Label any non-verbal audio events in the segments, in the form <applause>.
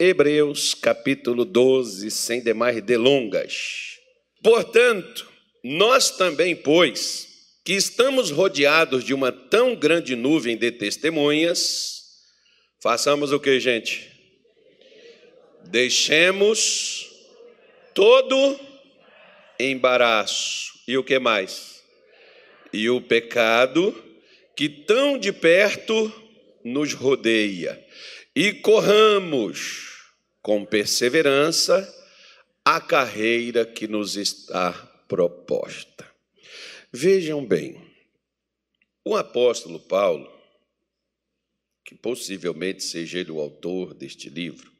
Hebreus capítulo 12, sem demais delongas. Portanto, nós também, pois, que estamos rodeados de uma tão grande nuvem de testemunhas, façamos o que, gente? Deixemos todo embaraço. E o que mais? E o pecado que tão de perto nos rodeia. E corramos com perseverança a carreira que nos está proposta. Vejam bem, o apóstolo Paulo, que possivelmente seja ele o autor deste livro,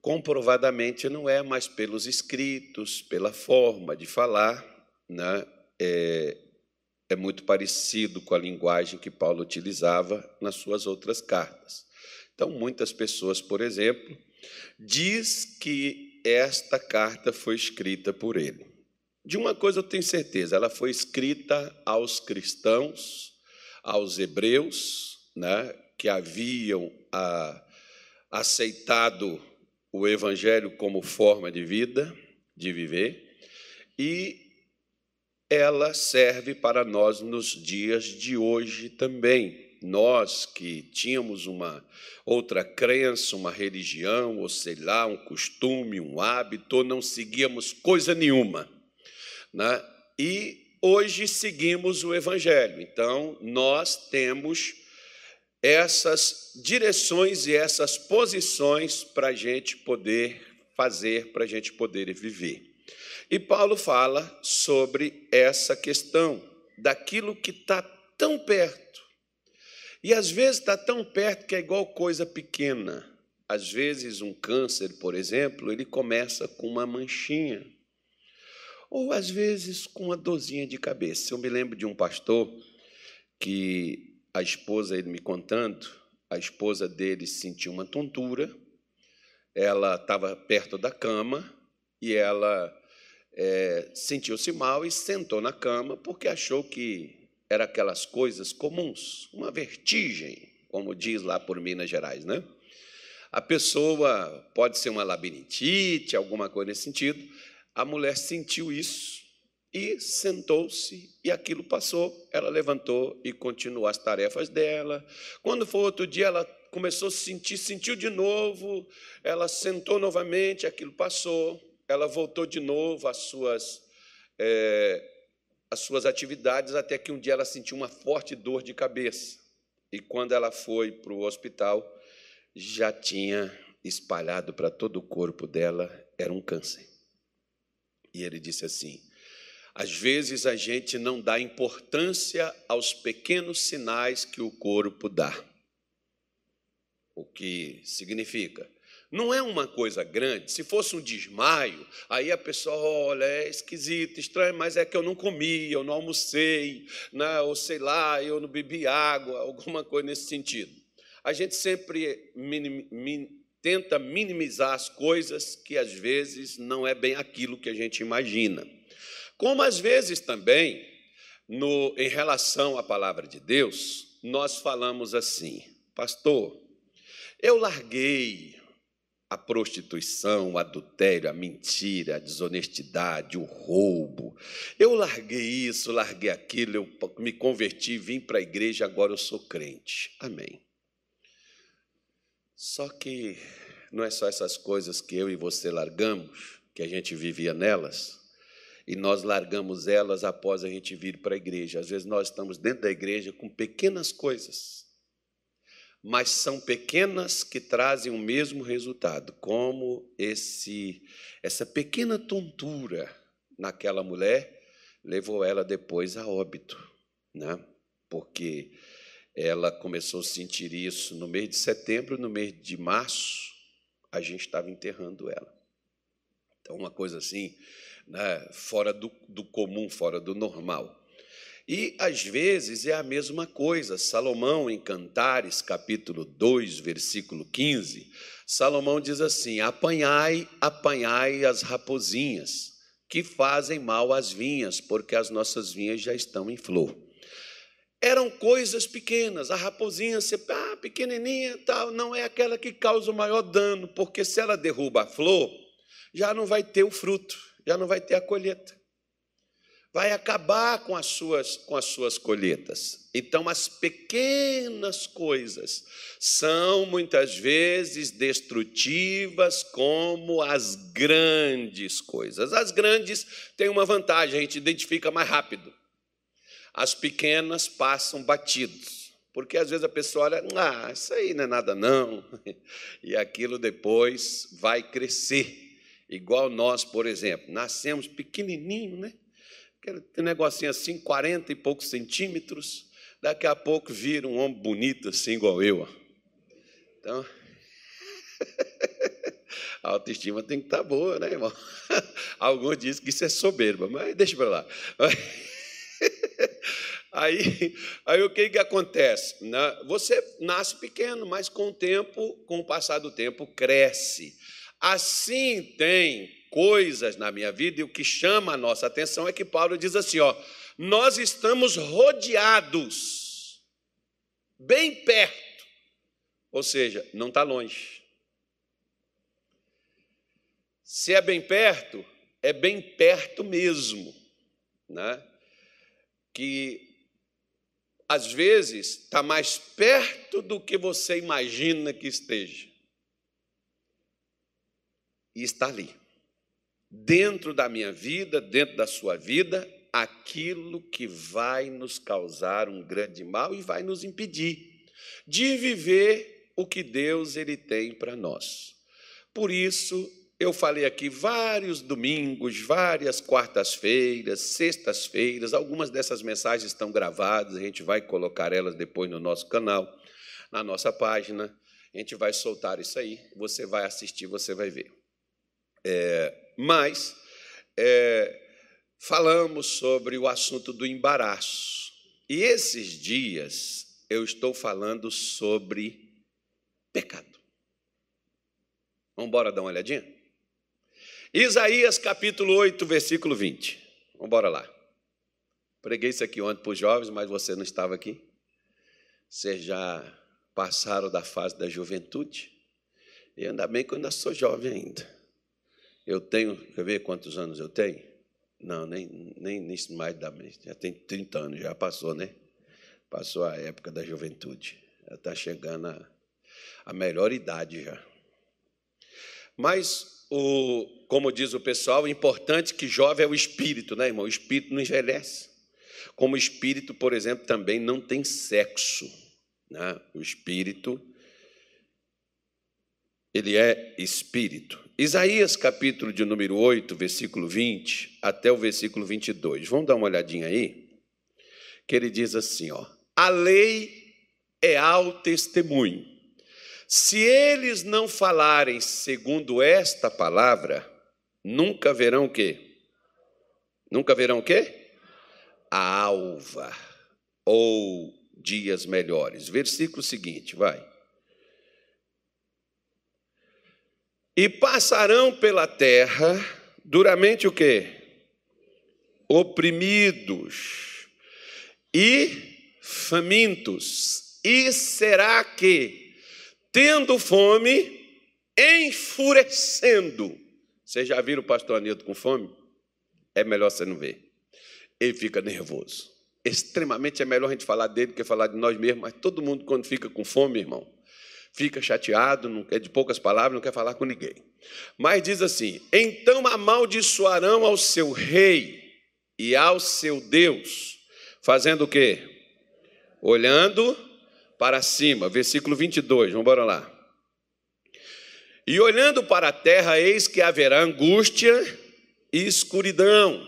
comprovadamente não é mais pelos escritos, pela forma de falar, né? é, é muito parecido com a linguagem que Paulo utilizava nas suas outras cartas. Então, muitas pessoas, por exemplo, diz que esta carta foi escrita por ele. De uma coisa eu tenho certeza, ela foi escrita aos cristãos, aos hebreus, né, que haviam a, ah, aceitado o Evangelho como forma de vida, de viver, e ela serve para nós nos dias de hoje também. Nós que tínhamos uma outra crença, uma religião, ou sei lá, um costume, um hábito, não seguíamos coisa nenhuma. Né? E hoje seguimos o Evangelho. Então, nós temos essas direções e essas posições para a gente poder fazer, para a gente poder viver. E Paulo fala sobre essa questão daquilo que está tão perto. E às vezes está tão perto que é igual coisa pequena. Às vezes, um câncer, por exemplo, ele começa com uma manchinha. Ou às vezes com uma dorzinha de cabeça. Eu me lembro de um pastor que a esposa, ele me contando, a esposa dele sentiu uma tontura, ela estava perto da cama e ela é, sentiu-se mal e sentou na cama porque achou que era aquelas coisas comuns, uma vertigem, como diz lá por Minas Gerais, né? A pessoa pode ser uma labirintite, alguma coisa nesse sentido. A mulher sentiu isso e sentou-se e aquilo passou. Ela levantou e continuou as tarefas dela. Quando foi outro dia, ela começou a sentir, sentiu de novo, ela sentou novamente, aquilo passou. Ela voltou de novo às suas, é, às suas atividades, até que um dia ela sentiu uma forte dor de cabeça. E quando ela foi para o hospital, já tinha espalhado para todo o corpo dela, era um câncer. E ele disse assim: às vezes a gente não dá importância aos pequenos sinais que o corpo dá. O que significa? Não é uma coisa grande. Se fosse um desmaio, aí a pessoa olha, é esquisito, estranho, mas é que eu não comi, eu não almocei, né? ou sei lá, eu não bebi água, alguma coisa nesse sentido. A gente sempre minim, min, tenta minimizar as coisas que às vezes não é bem aquilo que a gente imagina. Como às vezes também, no, em relação à palavra de Deus, nós falamos assim, pastor, eu larguei a prostituição, o adultério, a mentira, a desonestidade, o roubo. Eu larguei isso, larguei aquilo, eu me converti, vim para a igreja, agora eu sou crente. Amém. Só que não é só essas coisas que eu e você largamos, que a gente vivia nelas, e nós largamos elas após a gente vir para a igreja. Às vezes nós estamos dentro da igreja com pequenas coisas, mas são pequenas que trazem o mesmo resultado, como esse essa pequena tontura naquela mulher levou ela depois a óbito, né? Porque ela começou a sentir isso no mês de setembro, no mês de março, a gente estava enterrando ela. Então, uma coisa assim, né, fora do, do comum, fora do normal. E às vezes é a mesma coisa. Salomão, em Cantares, capítulo 2, versículo 15, Salomão diz assim: Apanhai, apanhai as rapozinhas, que fazem mal às vinhas, porque as nossas vinhas já estão em flor. eram coisas pequenas. A raposinha, você, ah, pequenininha, tal, não é aquela que causa o maior dano, porque se ela derruba a flor, já não vai ter o fruto, já não vai ter a colheita vai acabar com as suas com as suas colheitas. Então as pequenas coisas são muitas vezes destrutivas como as grandes coisas. As grandes têm uma vantagem, a gente identifica mais rápido. As pequenas passam batidos. Porque às vezes a pessoa olha, ah, isso aí não é nada não. <laughs> E aquilo depois vai crescer. Igual nós, por exemplo, nascemos pequenininho, né? Aquele negocinho assim, 40 e poucos centímetros, daqui a pouco vira um homem bonito assim, igual eu. Então, <laughs> a autoestima tem que estar tá boa, né, irmão? <laughs> Alguns dizem que isso é soberba, mas deixa para lá. <laughs> Aí, aí o que, que acontece? Você nasce pequeno, mas com o tempo, com o passar do tempo, cresce. Assim tem coisas na minha vida, e o que chama a nossa atenção é que Paulo diz assim: ó, nós estamos rodeados, bem perto, ou seja, não está longe. Se é bem perto, é bem perto mesmo, né? Que às vezes está mais perto do que você imagina que esteja. E está ali dentro da minha vida, dentro da sua vida, aquilo que vai nos causar um grande mal e vai nos impedir de viver o que Deus ele tem para nós. Por isso, eu falei aqui vários domingos, várias quartas-feiras, sextas-feiras, algumas dessas mensagens estão gravadas, a gente vai colocar elas depois no nosso canal, na nossa página. A gente vai soltar isso aí, você vai assistir, você vai ver. É, mas é, falamos sobre o assunto do embaraço. E esses dias eu estou falando sobre pecado. Vamos embora dar uma olhadinha? Isaías capítulo 8, versículo 20. Vamos embora lá. Preguei isso aqui ontem para os jovens, mas você não estava aqui. Vocês já passaram da fase da juventude. E ainda bem que eu ainda sou jovem ainda. Eu tenho, quer ver quantos anos eu tenho? Não, nem, nem nisso mais da já tem 30 anos, já passou, né? Passou a época da juventude. Já está chegando a, a melhor idade já. Mas, o, como diz o pessoal, o importante que jovem é o espírito, né, irmão? O espírito não envelhece. Como o espírito, por exemplo, também não tem sexo. Né? O espírito, ele é espírito. Isaías, capítulo de número 8, versículo 20 até o versículo 22. Vamos dar uma olhadinha aí? Que ele diz assim, ó: A lei é ao testemunho. Se eles não falarem segundo esta palavra, nunca verão o quê? Nunca verão o quê? A alva ou dias melhores. Versículo seguinte, vai. E passarão pela terra duramente o quê? Oprimidos e famintos. E será que, tendo fome, enfurecendo. Vocês já viram o pastor Anildo com fome? É melhor você não ver. Ele fica nervoso. Extremamente é melhor a gente falar dele do que falar de nós mesmos, mas todo mundo, quando fica com fome, irmão, fica chateado, não quer de poucas palavras, não quer falar com ninguém. Mas diz assim: então amaldiçoarão ao seu rei e ao seu Deus, fazendo o quê? Olhando para cima. Versículo 22, vamos embora lá. E olhando para a terra, eis que haverá angústia e escuridão,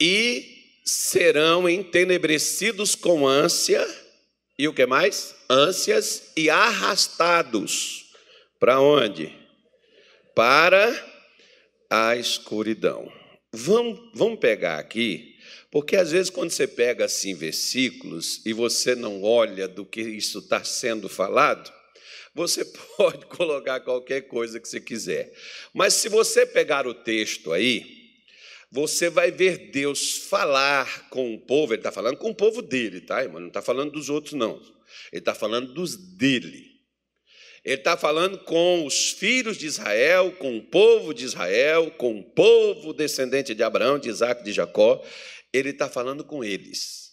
e serão entenebrecidos com ânsia e o que mais? Ânsias e arrastados. Para onde? Para a escuridão. Vamos, vamos pegar aqui, porque às vezes quando você pega assim versículos e você não olha do que isso está sendo falado, você <laughs> pode colocar qualquer coisa que você quiser. Mas se você pegar o texto aí, você vai ver Deus falar com o povo, ele está falando com o povo dele, tá, irmão? Não está falando dos outros, não. Ele está falando dos dele. Ele está falando com os filhos de Israel, com o povo de Israel, com o povo descendente de Abraão, de Isaac, de Jacó. Ele está falando com eles.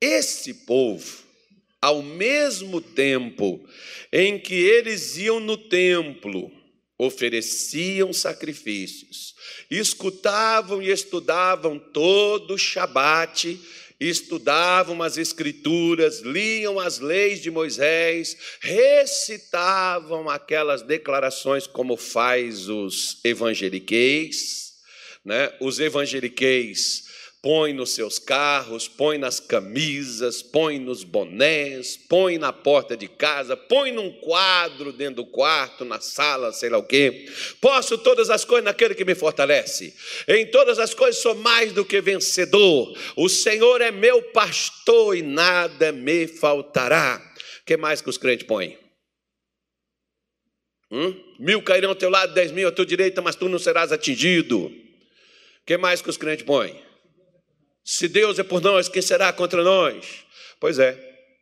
Esse povo, ao mesmo tempo em que eles iam no templo, ofereciam sacrifícios, escutavam e estudavam todo o Shabat, estudavam as Escrituras, liam as leis de Moisés, recitavam aquelas declarações como faz os evangeliqueis, né? Os evangeliqueis põe nos seus carros, põe nas camisas, põe nos bonés, põe na porta de casa, põe num quadro dentro do quarto, na sala, sei lá o quê. Posso todas as coisas naquele que me fortalece. Em todas as coisas sou mais do que vencedor. O Senhor é meu pastor e nada me faltará. O que mais que os crentes põem? Hum? Mil cairão ao teu lado, dez mil à tua direita, mas tu não serás atingido. O que mais que os crentes põem? Se Deus é por nós, quem será contra nós? Pois é,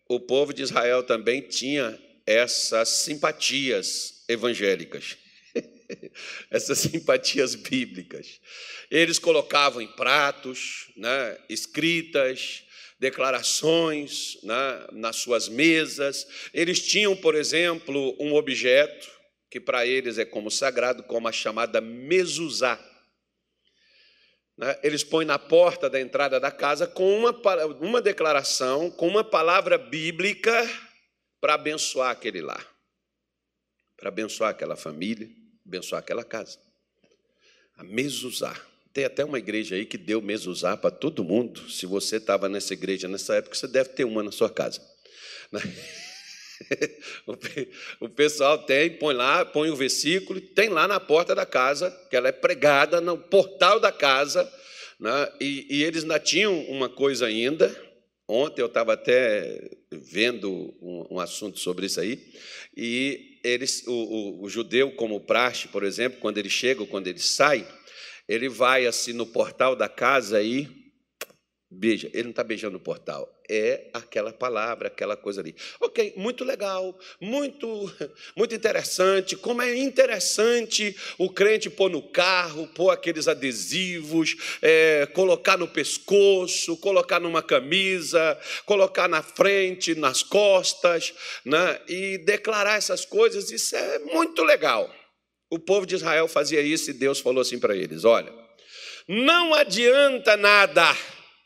o povo de Israel também tinha essas simpatias evangélicas, <laughs> essas simpatias bíblicas. Eles colocavam em pratos, né, escritas, declarações né, nas suas mesas. Eles tinham, por exemplo, um objeto que para eles é como sagrado, como a chamada mezuzá né, eles põem na porta da entrada da casa com uma, uma declaração, com uma palavra bíblica para abençoar aquele lar, para abençoar aquela família, abençoar aquela casa. A mesuzá. Tem até uma igreja aí que deu mesuzá para todo mundo. Se você estava nessa igreja nessa época, você deve ter uma na sua casa. Né? <laughs> <laughs> O pessoal tem, põe lá, põe o versículo, tem lá na porta da casa, que ela é pregada no portal da casa, né? e, e eles ainda tinham uma coisa ainda. Ontem eu estava até vendo um, um, assunto sobre isso aí, e eles, o, o, o judeu, como praxe, por exemplo, quando ele chega ou quando ele sai, ele vai assim no portal da casa aí, beija. Ele não está beijando o portal, é aquela palavra, aquela coisa ali. Ok, muito legal, muito, <laughs> muito interessante. Como é interessante o crente pôr no carro, pôr aqueles adesivos, é, colocar no pescoço, colocar numa camisa, colocar na frente, nas costas, né? e declarar essas coisas. Isso é muito legal. O povo de Israel fazia isso e Deus falou assim para eles: olha, não adianta nada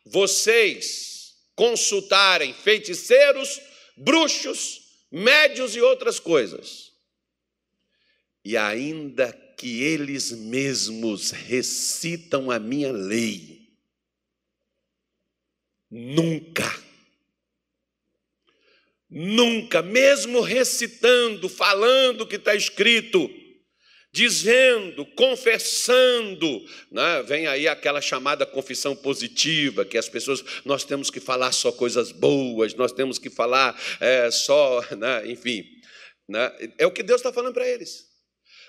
vocês consultarem feiticeiros, bruxos, médios e outras coisas, e ainda que eles mesmos recitam a minha lei, nunca, nunca, mesmo recitando, falando o que está escrito, dizendo, confessando, né? vem aí aquela chamada confissão positiva, que as pessoas, nós temos que falar só coisas boas, nós temos que falar é, só, né? enfim, né? é o que Deus está falando para eles.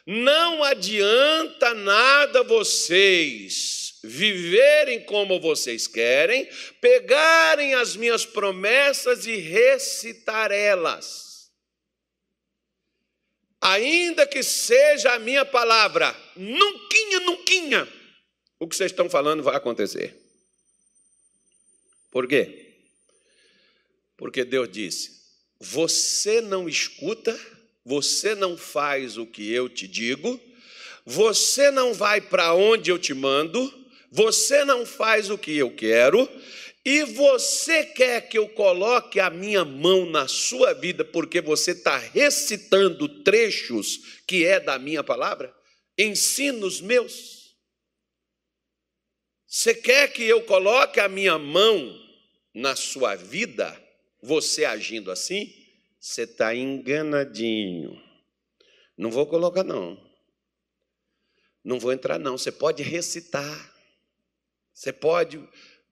Não adianta nada vocês viverem como vocês querem, pegarem as minhas promessas e recitar elas ainda que seja a minha palavra, nunca, nunca, o que vocês estão falando vai acontecer. Por quê? Porque Deus disse: você não escuta, você não faz o que eu te digo, você não vai para onde eu te mando, você não faz o que eu quero, e você quer que eu coloque a minha mão na sua vida porque você está recitando trechos que é da minha palavra? Ensinos meus? Você quer que eu coloque a minha mão na sua vida, você agindo assim? Você está enganadinho. Não vou colocar, não. Não vou entrar, não. Você pode recitar. Você pode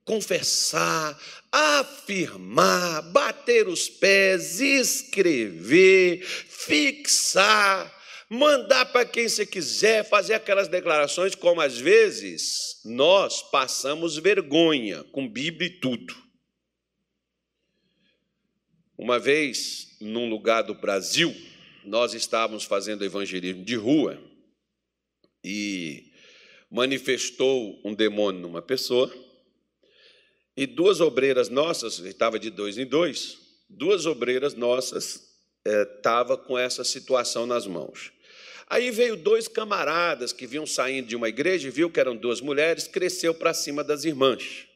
confessar, afirmar, bater os pés, escrever, fixar, mandar para quem você quiser, fazer aquelas declarações, como às vezes nós passamos vergonha com Bíblia e tudo. Uma vez, num lugar do Brasil, nós estávamos fazendo evangelismo de rua e manifestou um demônio numa pessoa e duas obreiras nossas, estava de dois em dois, duas obreiras nossas estavam é, com essa situação nas mãos. Aí veio dois camaradas que vinham saindo de uma igreja viu que eram duas mulheres, cresceu para cima das irmãs.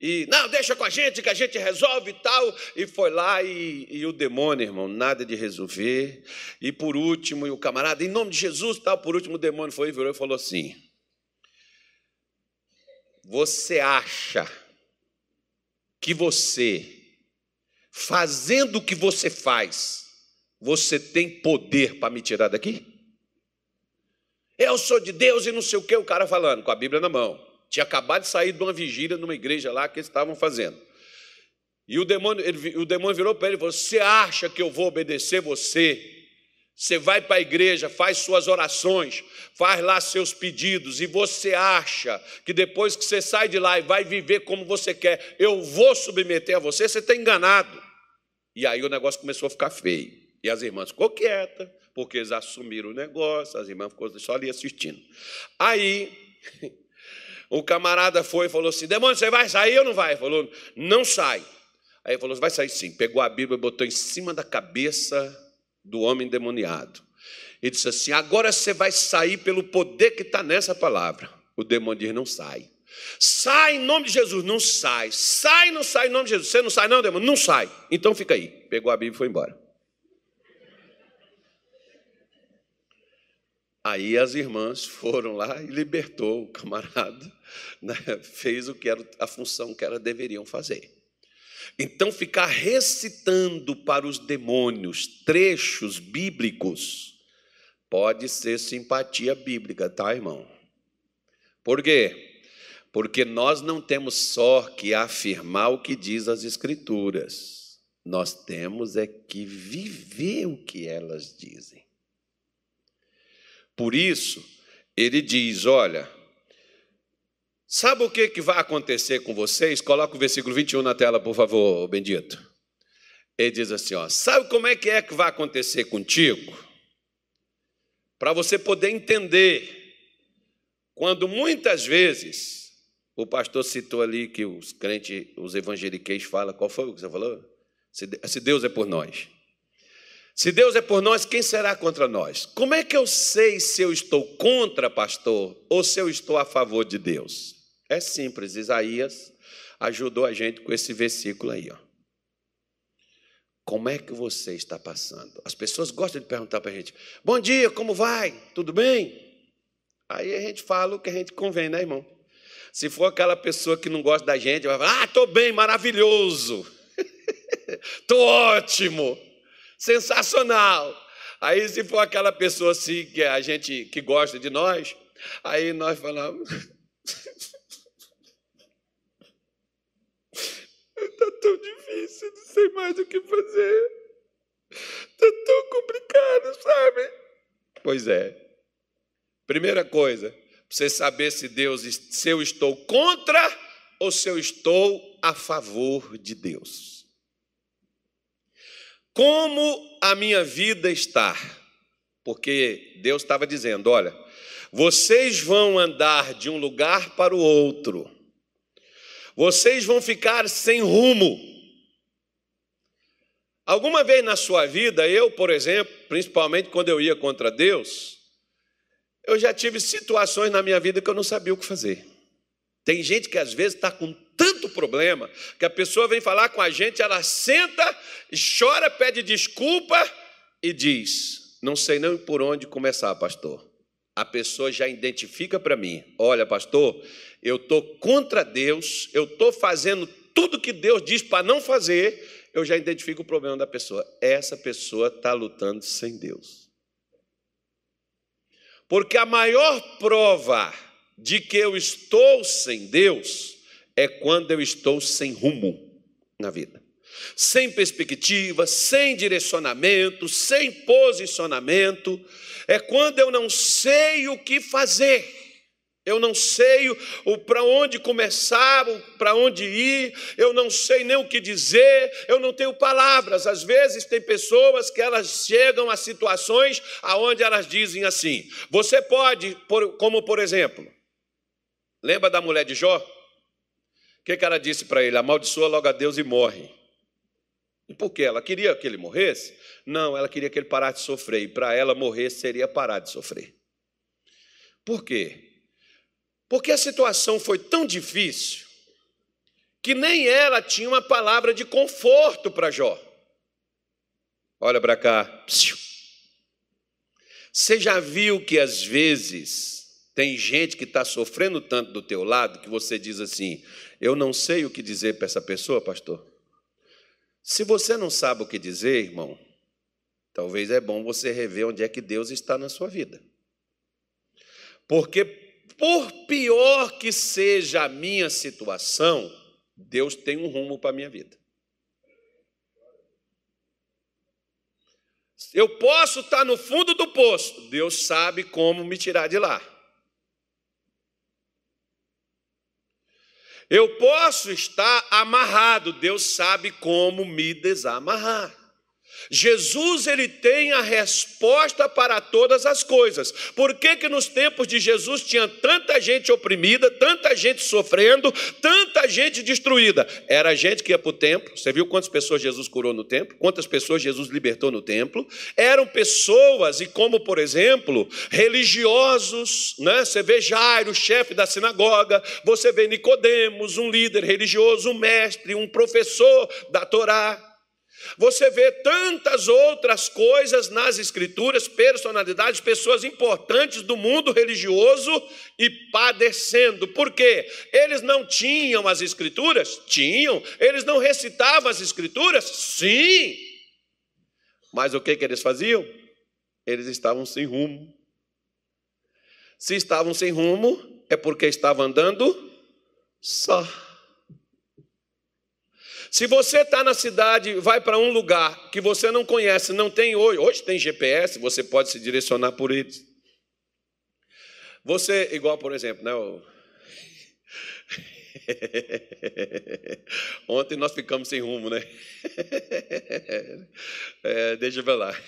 E, não, deixa com a gente, que a gente resolve e tal. E foi lá e, e, o demônio, irmão, nada de resolver. E por último, e o camarada, em nome de Jesus, tal, por último o demônio foi e virou e falou assim: Você acha que você, fazendo o que você faz, você tem poder para me tirar daqui? Eu sou de Deus e não sei o que, o cara falando, com a Bíblia na mão. Tinha acabado de sair de uma vigília numa igreja lá que eles estavam fazendo. E o demônio, ele, o demônio virou para ele e falou: Você acha que eu vou obedecer você? Você vai para a igreja, faz suas orações, faz lá seus pedidos, e você acha que depois que você sai de lá e vai viver como você quer, eu vou submeter a você? Você está enganado. E aí o negócio começou a ficar feio. E as irmãs ficou quietas, porque eles assumiram o negócio, as irmãs ficou só ali assistindo. Aí O <laughs> camarada foi e falou assim: Demônio, você vai sair ou não vai? Ele falou: Não sai. Aí ele falou: Vai sair sim. Pegou a Bíblia e botou em cima da cabeça do homem demoniado. E disse assim: Agora você vai sair pelo poder que está nessa palavra. O demônio diz: Não sai. Sai em nome de Jesus, não sai. Sai, não sai em nome de Jesus. Você não sai, não, demônio? Não sai. Então fica aí. Pegou a Bíblia e foi embora. Aí as irmãs foram lá e libertou o camarada, né? fez o que era a função que elas deveriam fazer. Então, ficar recitando para os demônios trechos bíblicos pode ser simpatia bíblica, tá, irmão? Por quê? Porque nós não temos só que afirmar o que diz as Escrituras, nós temos é que viver o que elas dizem. Por isso, ele diz: Olha, sabe o que, que vai acontecer com vocês? Coloca o versículo 21 na tela, por favor, bendito. Ele diz assim: ó, Sabe como é que é que vai acontecer contigo? Para você poder entender, quando muitas vezes, o pastor citou ali que os crentes, os evangeliqueis falam, qual foi o que você falou? Se Deus é por nós. Se Deus é por nós, quem será contra nós? Como é que eu sei se eu estou contra, pastor, ou se eu estou a favor de Deus? É simples, Isaías ajudou a gente com esse versículo aí, ó. Como é que você está passando? As pessoas gostam de perguntar para a gente: Bom dia, como vai? Tudo bem? Aí a gente fala o que a gente convém, né, irmão? Se for aquela pessoa que não gosta da gente, vai falar: Ah, estou bem, maravilhoso, <laughs> estou ótimo sensacional. Aí, se for aquela pessoa assim que a gente que gosta de nós, aí nós falamos. <laughs> Está tão difícil, não sei mais o que fazer. Está tão complicado, sabe? Pois é. Primeira coisa, você saber se Deus, se eu estou contra ou se eu estou a favor de Deus. Como a minha vida está? Porque Deus estava dizendo: olha, vocês vão andar de um lugar para o outro, vocês vão ficar sem rumo. Alguma vez na sua vida, eu, por exemplo, principalmente quando eu ia contra Deus, eu já tive situações na minha vida que eu não sabia o que fazer. Tem gente que às vezes está com tanto problema que a pessoa vem falar com a gente, ela senta, chora, pede desculpa e diz: Não sei nem por onde começar, pastor. A pessoa já identifica para mim: Olha, pastor, eu estou contra Deus, eu estou fazendo tudo que Deus diz para não fazer, eu já identifico o problema da pessoa. Essa pessoa está lutando sem Deus. Porque a maior prova de que eu estou sem Deus é quando eu estou sem rumo na vida. Sem perspectiva, sem direcionamento, sem posicionamento. É quando eu não sei o que fazer. Eu não sei para onde começar, para onde ir, eu não sei nem o que dizer, eu não tenho palavras. Às vezes tem pessoas que elas chegam a situações aonde elas dizem assim: você pode, como por exemplo, lembra da mulher de Jó? O que, que ela disse para ele? Amaldiçoa logo a Deus e morre. E por quê? Ela queria que ele morresse? Não, ela queria que ele parasse de sofrer. E para ela morrer seria parar de sofrer. Por quê? Porque a situação foi tão difícil que nem ela tinha uma palavra de conforto para Jó. Olha para cá. Você já viu que às vezes tem gente que está sofrendo tanto do teu lado que você diz assim: Eu não sei o que dizer para essa pessoa, pastor. Se você não sabe o que dizer, irmão, talvez é bom você rever onde é que Deus está na sua vida. Porque por pior que seja a minha situação, Deus tem um rumo para a minha vida. Eu posso estar no fundo do poço, Deus sabe como me tirar de lá. Eu posso estar amarrado, Deus sabe como me desamarrar. Jesus ele tem a resposta para todas as coisas. Por que que nos tempos de Jesus tinha tanta gente oprimida, tanta gente sofrendo, tanta gente destruída? Era gente que ia para o templo. Você viu quantas pessoas Jesus curou no templo? Quantas pessoas Jesus libertou no templo? Eram pessoas e como por exemplo religiosos, né? Você vê Jairo, chefe da sinagoga. Você vê Nicodemos, um líder religioso, um mestre, um professor da Torá. Você vê tantas outras coisas nas Escrituras, personalidades, pessoas importantes do mundo religioso e padecendo. Por quê? Eles não tinham as Escrituras? Tinham. Eles não recitavam as Escrituras? Sim. Mas o que, que eles faziam? Eles estavam sem rumo. Se estavam sem rumo, é porque estavam andando só. Se você está na cidade, vai para um lugar que você não conhece, não tem hoje, hoje tem GPS, você pode se direcionar por eles. Você, igual por exemplo, né? O... <laughs> Ontem nós ficamos sem rumo, né? <laughs> É, deixa eu ver lá. <laughs>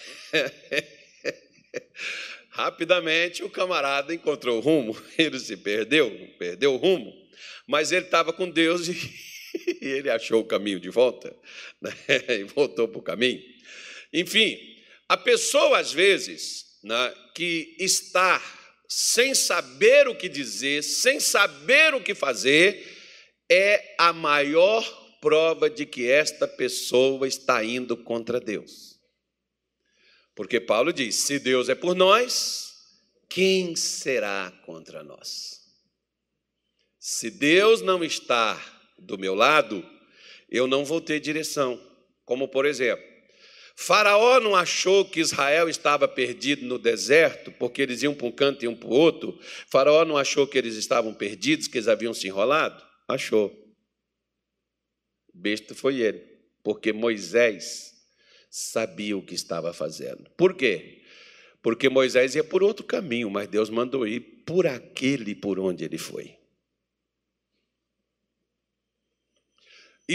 Rapidamente o camarada encontrou o rumo, ele se perdeu, perdeu o rumo, mas ele estava com Deus e <laughs> e ele achou o caminho de volta né? <laughs> e voltou para o caminho. Enfim, a pessoa, às vezes, né, que está sem saber o que dizer, sem saber o que fazer, é a maior prova de que esta pessoa está indo contra Deus. Porque Paulo diz: se Deus é por nós, quem será contra nós? Se Deus não está do meu lado, eu não vou ter direção. Como, por exemplo, Faraó não achou que Israel estava perdido no deserto, porque eles iam para um canto e iam para o outro. Faraó não achou que eles estavam perdidos, que eles haviam se enrolado? Achou. Besta foi ele, porque Moisés sabia o que estava fazendo. Por quê? Porque Moisés ia por outro caminho, mas Deus mandou ir por aquele por onde ele foi.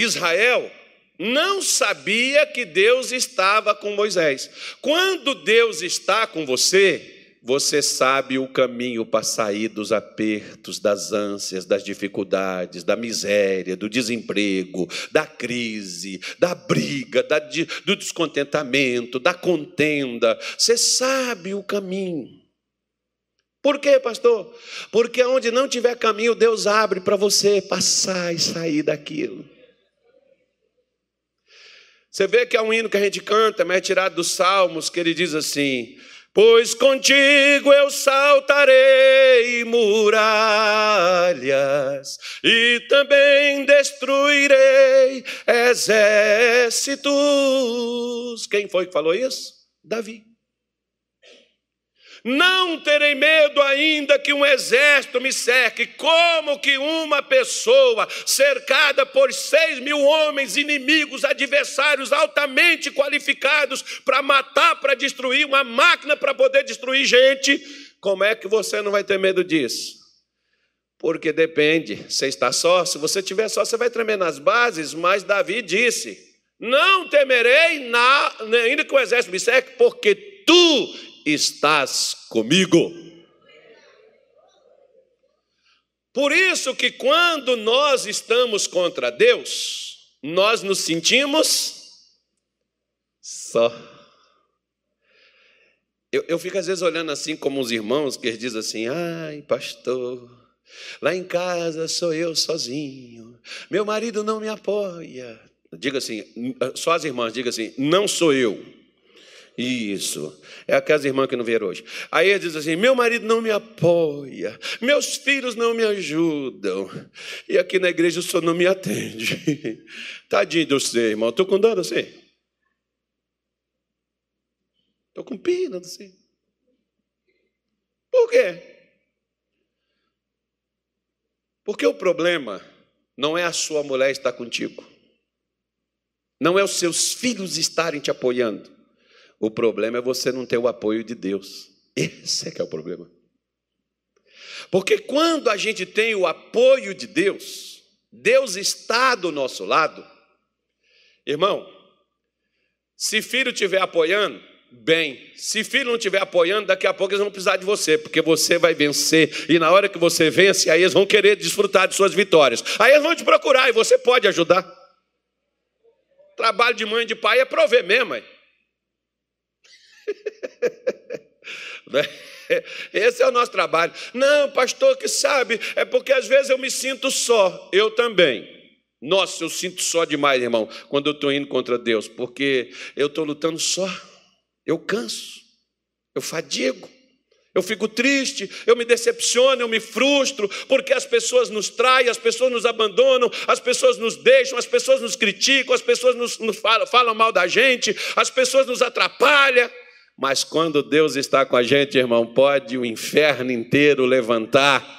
Israel não sabia que Deus estava com Moisés. Quando Deus está com você, você sabe o caminho para sair dos apertos, das ânsias, das dificuldades, da miséria, do desemprego, da crise, da briga, da, do descontentamento, da contenda. Você sabe o caminho. Por quê, pastor? Porque onde não tiver caminho, Deus abre para você passar e sair daquilo. Você vê que é um hino que a gente canta, mas é tirado dos Salmos, que ele diz assim: Pois contigo eu saltarei muralhas e também destruirei exércitos. Quem foi que falou isso? Davi. Não terei medo ainda que um exército me cerque. Como que uma pessoa cercada por seis mil homens inimigos, adversários altamente qualificados para matar, para destruir, uma máquina para poder destruir gente, como é que você não vai ter medo disso? Porque depende, você está só, se você estiver só, você vai tremer nas bases, mas Davi disse: Não temerei, na, ainda que o exército me cerque, porque tu estás comigo. Por isso que quando nós estamos contra Deus, nós nos sentimos só. Eu, eu fico às vezes olhando assim como os irmãos que eles dizem assim, ai pastor, Lá em casa sou eu sozinho. Meu marido não me apoia. Diga assim, só as irmãs, diga assim, não sou eu. Isso. É aquelas irmãs que não vieram hoje. Aí ele diz assim: meu marido não me apoia, meus filhos não me ajudam, e aqui na igreja o senhor não me atende. <laughs> Tadinho de você, irmão. Estou com dó você. Estou com pena você. Por quê? Porque o problema não é a sua mulher estar contigo, não é os seus filhos estarem te apoiando. O problema é você não ter o apoio de Deus. Esse é que é o problema. Porque quando a gente tem o apoio de Deus, Deus está do nosso lado. Irmão, se filho estiver apoiando, bem. Se filho não estiver apoiando, daqui a pouco eles vão precisar de você, porque você vai vencer. E na hora que você vence, aí eles vão querer desfrutar de suas vitórias. Aí eles vão te procurar e você pode ajudar. Trabalho de mãe e de pai é prover mesmo. Mãe. <laughs> Né? Esse é o nosso trabalho. Não, pastor, que sabe, é porque às vezes eu me sinto só. Eu também. Nossa, eu sinto só demais, irmão, quando eu estou indo contra Deus, porque eu estou lutando só. Eu canso, eu fadigo, eu fico triste, eu me decepciono, eu me frustro, porque as pessoas nos traem, as pessoas nos abandonam, as pessoas nos deixam, as pessoas nos criticam, as pessoas nos, nos falam, falam mal da gente, as pessoas nos atrapalham. Mas quando Deus está com a gente, irmão, pode o inferno inteiro levantar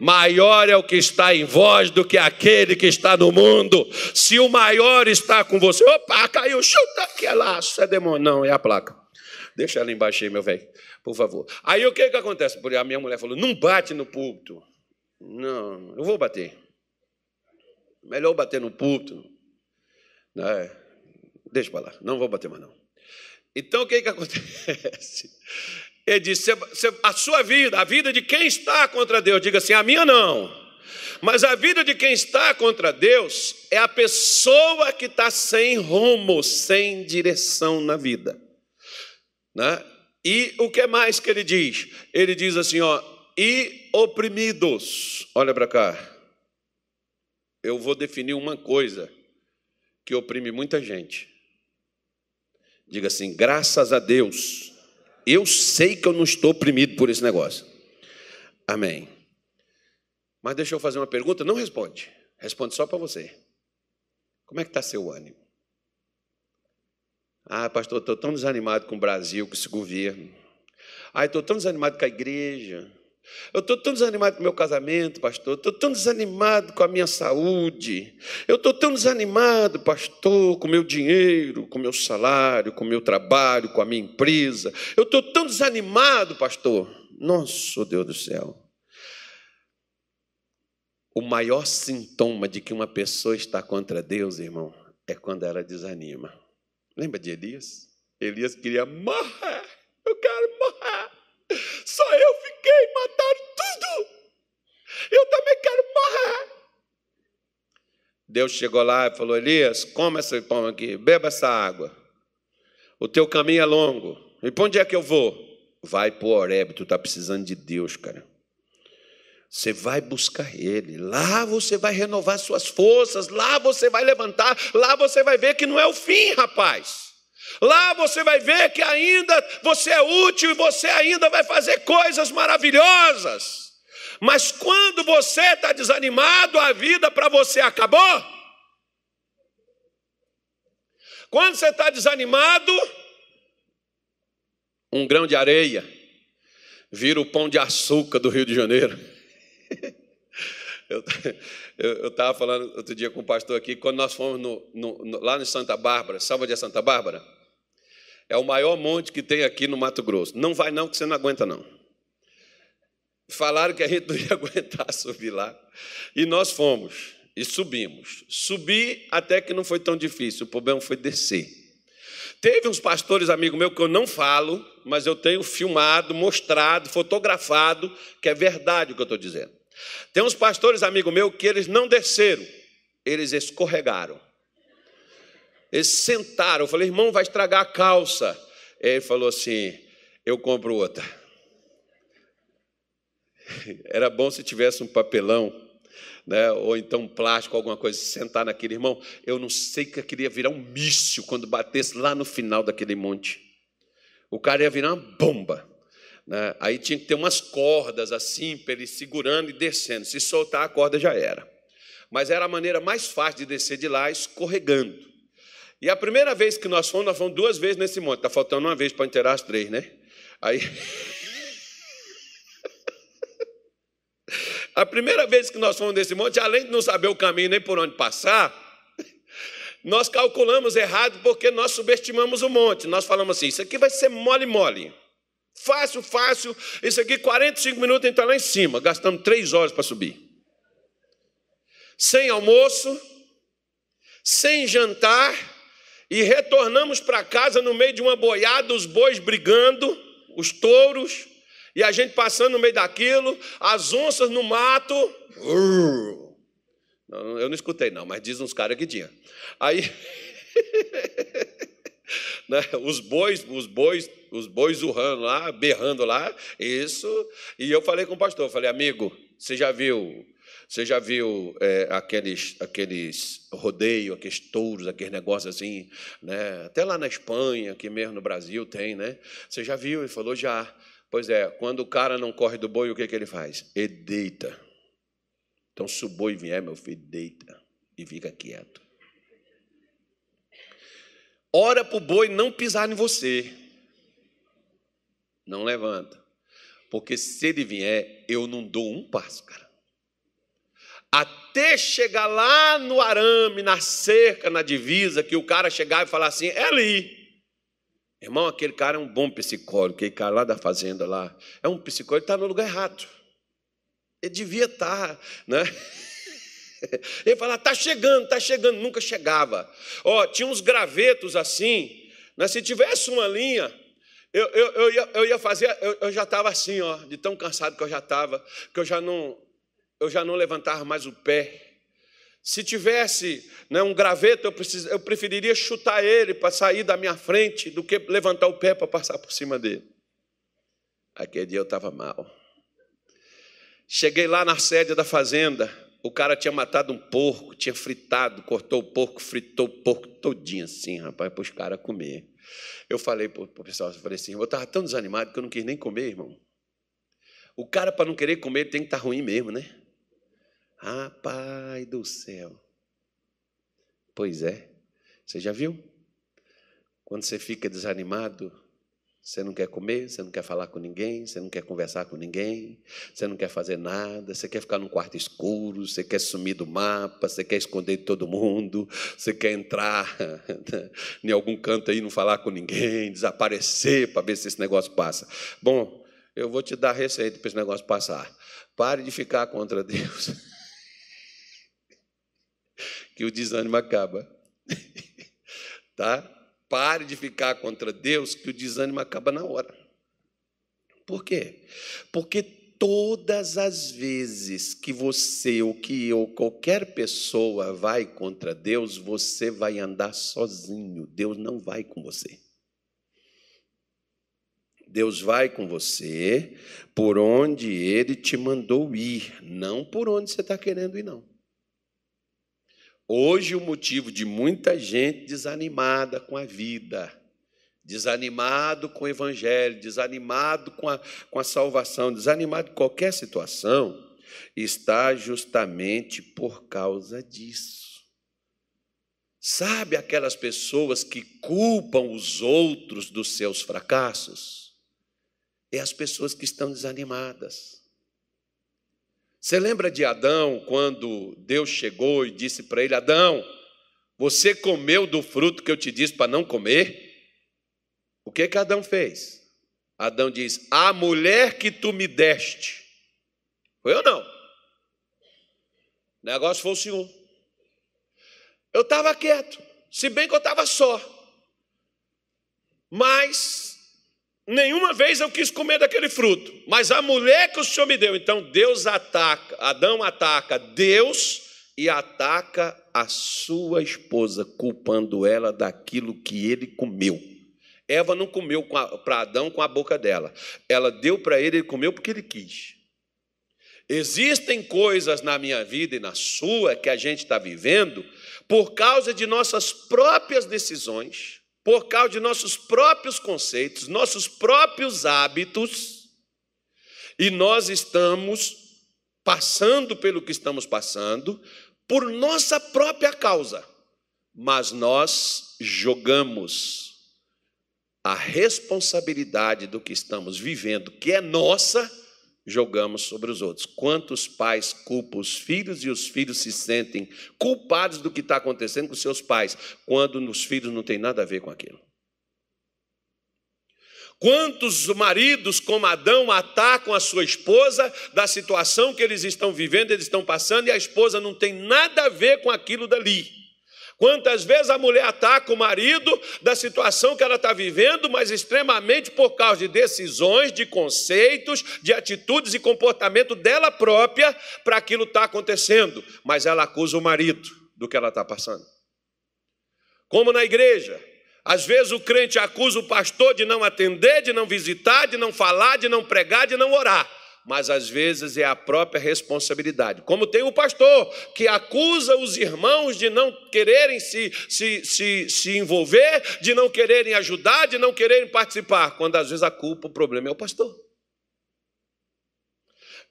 Maior é o que está em vós do que aquele que está no mundo. Se o maior está com você, opa, caiu, chuta que é laço, é demônio. Não, é a placa. Deixa ela embaixo aí, meu velho, por favor. Aí o que, que acontece? Porque a minha mulher falou: não bate no púlpito. Não, eu vou bater. Melhor bater no púlpito. É, deixa para lá, não vou bater mais não. Então o que, que <laughs> acontece? Ele diz: a sua vida, a vida de quem está contra Deus, diga assim: a minha não. Mas a vida de quem está contra Deus é a pessoa que está sem rumo, sem direção na vida. Né? E o que mais que ele diz? Ele diz assim: ó, e oprimidos. Olha para cá. Eu vou definir uma coisa que oprime muita gente. Diga assim: graças a Deus eu sei que eu não estou oprimido por esse negócio. Amém. Mas deixa eu fazer uma pergunta, não responde. Responde só para você. Como é que está seu ânimo? Ah, pastor, estou tão desanimado com o Brasil, com esse governo. Ah, estou tão desanimado com a igreja. Eu estou tão desanimado com o meu casamento, pastor. Estou tão desanimado com a minha saúde. Eu estou tão desanimado, pastor, com o meu dinheiro, com o meu salário, com o meu trabalho, com a minha empresa. Eu estou tão desanimado, pastor. Nossa, Deus do céu. O maior sintoma de que uma pessoa está contra Deus, irmão, é quando ela desanima. Lembra de Elias? Elias queria morrer. Eu quero morrer. Só eu fiquei, mataram tudo. Eu também quero morrer. Deus chegou lá e falou: Elias, coma esse pão aqui, beba essa água. O teu caminho é longo. E para onde é que eu vou? Vai para o Oreb, tu está precisando de Deus, cara. Você vai buscar Ele, lá você vai renovar suas forças, lá você vai levantar, lá você vai ver que não é o fim, rapaz. Lá você vai ver que ainda você é útil e você ainda vai fazer coisas maravilhosas. Mas quando você está desanimado, a vida para você acabou. Quando você está desanimado, um grão de areia Vira o pão de açúcar do Rio de Janeiro. <laughs> Eu estava falando outro dia com o pastor aqui, quando nós fomos no, no, no, lá em Santa Bárbara, sabe onde é Santa Bárbara? É o maior monte que tem aqui no Mato Grosso. Não vai não, que você não aguenta não. Falaram que a gente não ia <laughs> aguentar subir lá. E nós fomos e subimos. Subi até que não foi tão difícil, o problema foi descer. Teve uns pastores, amigo meu, que eu não falo, mas eu tenho filmado, mostrado, fotografado, que é verdade o que eu estou dizendo. Tem uns pastores, amigo meu, que eles não desceram, eles escorregaram. Eles sentaram. Eu falei, irmão, vai estragar a calça. Ele falou assim: eu compro outra. <laughs> Era bom se tivesse um papelão, né? ou então um plástico, alguma coisa, sentar naquele irmão. Eu não sei que eu queria virar um míssil quando batesse lá no final daquele monte. O cara ia virar uma bomba. Né? Aí tinha que ter umas cordas assim, para ele segurando e descendo. Se soltar a corda já era. Mas era a maneira mais fácil de descer de lá, escorregando. E a primeira vez que nós fomos, nós fomos duas vezes nesse monte. Está faltando uma vez para inteirar as três, né? Aí. <laughs> a primeira vez que nós fomos nesse monte, além de não saber o caminho nem por onde passar, nós calculamos errado porque nós subestimamos o monte. Nós falamos assim: isso aqui vai ser mole-mole. Fácil, fácil. Isso aqui, 45 minutos, então lá em cima. Gastamos três horas para subir. Sem almoço, sem jantar, e retornamos para casa no meio de uma boiada, os bois brigando, os touros, e a gente passando no meio daquilo, as onças no mato. Eu não escutei, não, mas diz uns caras que tinha. Aí. <laughs> né? Os bois, os bois, os bois urrando lá, berrando lá, isso. E eu falei com o pastor, falei, amigo, você já viu, você já viu é, aqueles, aqueles rodeio, aqueles touros, aqueles negócios assim, né? Até lá na Espanha, aqui mesmo no Brasil tem, né? Você já viu? Ele falou já. Pois é, quando o cara não corre do boi, o que, que ele faz? Ele deita. Então, se o boi vier, meu filho, deita e fica quieto. Ora para o boi não pisar em você. Não levanta. Porque se ele vier, eu não dou um passo, cara. Até chegar lá no arame, na cerca, na divisa, que o cara chegar e falar assim: é ali. Irmão, aquele cara é um bom psicólogo, aquele cara lá da fazenda lá. É um psicólogo, ele está no lugar errado. Ele devia estar, tá, né? <laughs> Ele falava, está chegando, está chegando, nunca chegava. Ó, tinha uns gravetos assim, né? se tivesse uma linha, eu, eu, eu, ia, eu ia fazer, eu, eu já estava assim, ó, de tão cansado que eu já estava, que eu já não, eu já não levantava mais o pé. Se tivesse né, um graveto, eu, precis, eu preferiria chutar ele para sair da minha frente do que levantar o pé para passar por cima dele. Aquele dia eu estava mal. Cheguei lá na sede da fazenda, o cara tinha matado um porco, tinha fritado, cortou o porco, fritou o porco todinho assim, rapaz, para os caras comer. Eu falei para o pessoal, eu falei assim, eu estava tão desanimado que eu não quis nem comer, irmão. O cara, para não querer comer, tem que estar tá ruim mesmo, né? Rapaz do céu. Pois é. Você já viu? Quando você fica desanimado, você não quer comer, você não quer falar com ninguém, você não quer conversar com ninguém, você não quer fazer nada, você quer ficar num quarto escuro, você quer sumir do mapa, você quer esconder de todo mundo, você quer entrar <laughs> em algum canto aí, não falar com ninguém, desaparecer para ver se esse negócio passa. Bom, eu vou te dar receita para esse negócio passar. Pare de ficar contra Deus, <laughs> que o desânimo acaba. <laughs> tá? Pare de ficar contra Deus, que o desânimo acaba na hora. Por quê? Porque todas as vezes que você, ou que eu, qualquer pessoa vai contra Deus, você vai andar sozinho. Deus não vai com você. Deus vai com você por onde Ele te mandou ir, não por onde você está querendo ir, não. Hoje, o motivo de muita gente desanimada com a vida, desanimado com o Evangelho, desanimado com a, com a salvação, desanimado com qualquer situação, está justamente por causa disso. Sabe aquelas pessoas que culpam os outros dos seus fracassos? é as pessoas que estão desanimadas. Você lembra de Adão quando Deus chegou e disse para ele: Adão, você comeu do fruto que eu te disse para não comer? O que que Adão fez? Adão diz: A mulher que tu me deste. Foi ou não? O negócio foi o senhor. Eu estava quieto, se bem que eu estava só. Mas nenhuma vez eu quis comer daquele fruto. Mas a mulher que o Senhor me deu, então Deus ataca, Adão ataca Deus e ataca a sua esposa, culpando ela daquilo que ele comeu. Eva não comeu para Adão com a boca dela. Ela deu para ele, ele comeu porque ele quis. Existem coisas na minha vida e na sua que a gente está vivendo por causa de nossas próprias decisões, por causa de nossos próprios conceitos, nossos próprios hábitos, e nós estamos passando pelo que estamos passando por nossa própria causa, mas nós jogamos a responsabilidade do que estamos vivendo, que é nossa, jogamos sobre os outros. Quantos pais culpam os filhos e os filhos se sentem culpados do que está acontecendo com seus pais, quando os filhos não têm nada a ver com aquilo? Quantos maridos, como Adão, atacam a sua esposa da situação que eles estão vivendo, eles estão passando, e a esposa não tem nada a ver com aquilo dali? Quantas vezes a mulher ataca o marido da situação que ela está vivendo, mas extremamente por causa de decisões, de conceitos, de atitudes e comportamento dela própria para aquilo estar tá acontecendo, mas ela acusa o marido do que ela está passando. Como na igreja, às vezes o crente acusa o pastor de não atender, de não visitar, de não falar, de não pregar, de não orar mas às vezes é a própria responsabilidade. Como tem o pastor que acusa os irmãos de não quererem se, se, se, se envolver, de não quererem ajudar, de não quererem participar, quando às vezes a culpa, o problema é o pastor.